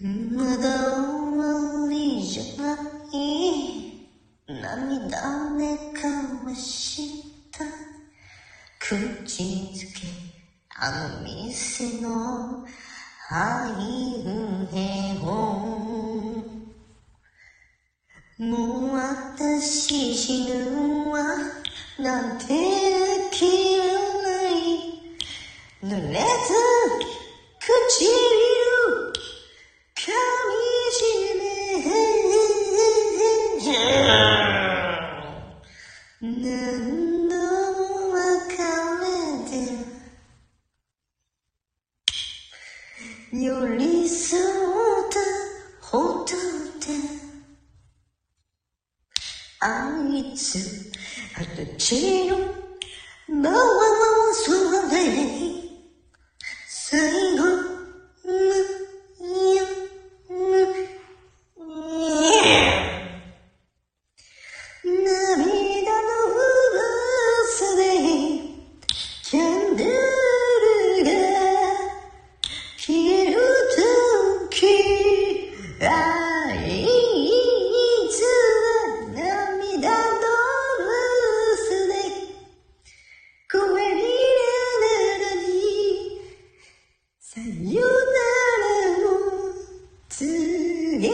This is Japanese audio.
まだ終わりじゃない涙で交わした口づけあの店の灰兵をもう私死ぬわなんて諦ない濡れた唇寄り添ったほどで。あいつ私のまわそれ最後むやむや涙の噂でキャンドルがさよならの次